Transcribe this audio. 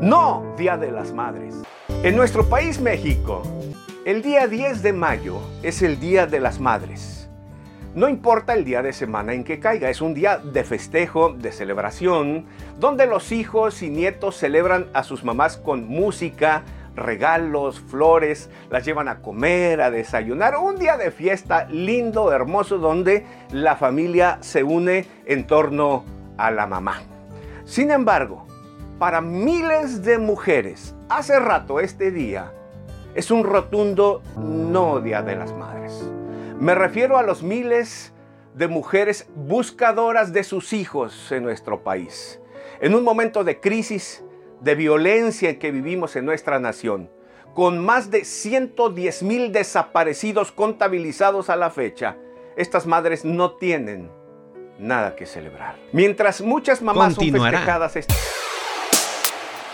No, Día de las Madres. En nuestro país, México, el día 10 de mayo es el Día de las Madres. No importa el día de semana en que caiga, es un día de festejo, de celebración, donde los hijos y nietos celebran a sus mamás con música, regalos, flores, las llevan a comer, a desayunar. Un día de fiesta lindo, hermoso, donde la familia se une en torno a la mamá. Sin embargo, para miles de mujeres, hace rato este día es un rotundo no Día de las Madres. Me refiero a los miles de mujeres buscadoras de sus hijos en nuestro país. En un momento de crisis, de violencia en que vivimos en nuestra nación, con más de 110 mil desaparecidos contabilizados a la fecha, estas madres no tienen nada que celebrar. Mientras muchas mamás son festejadas...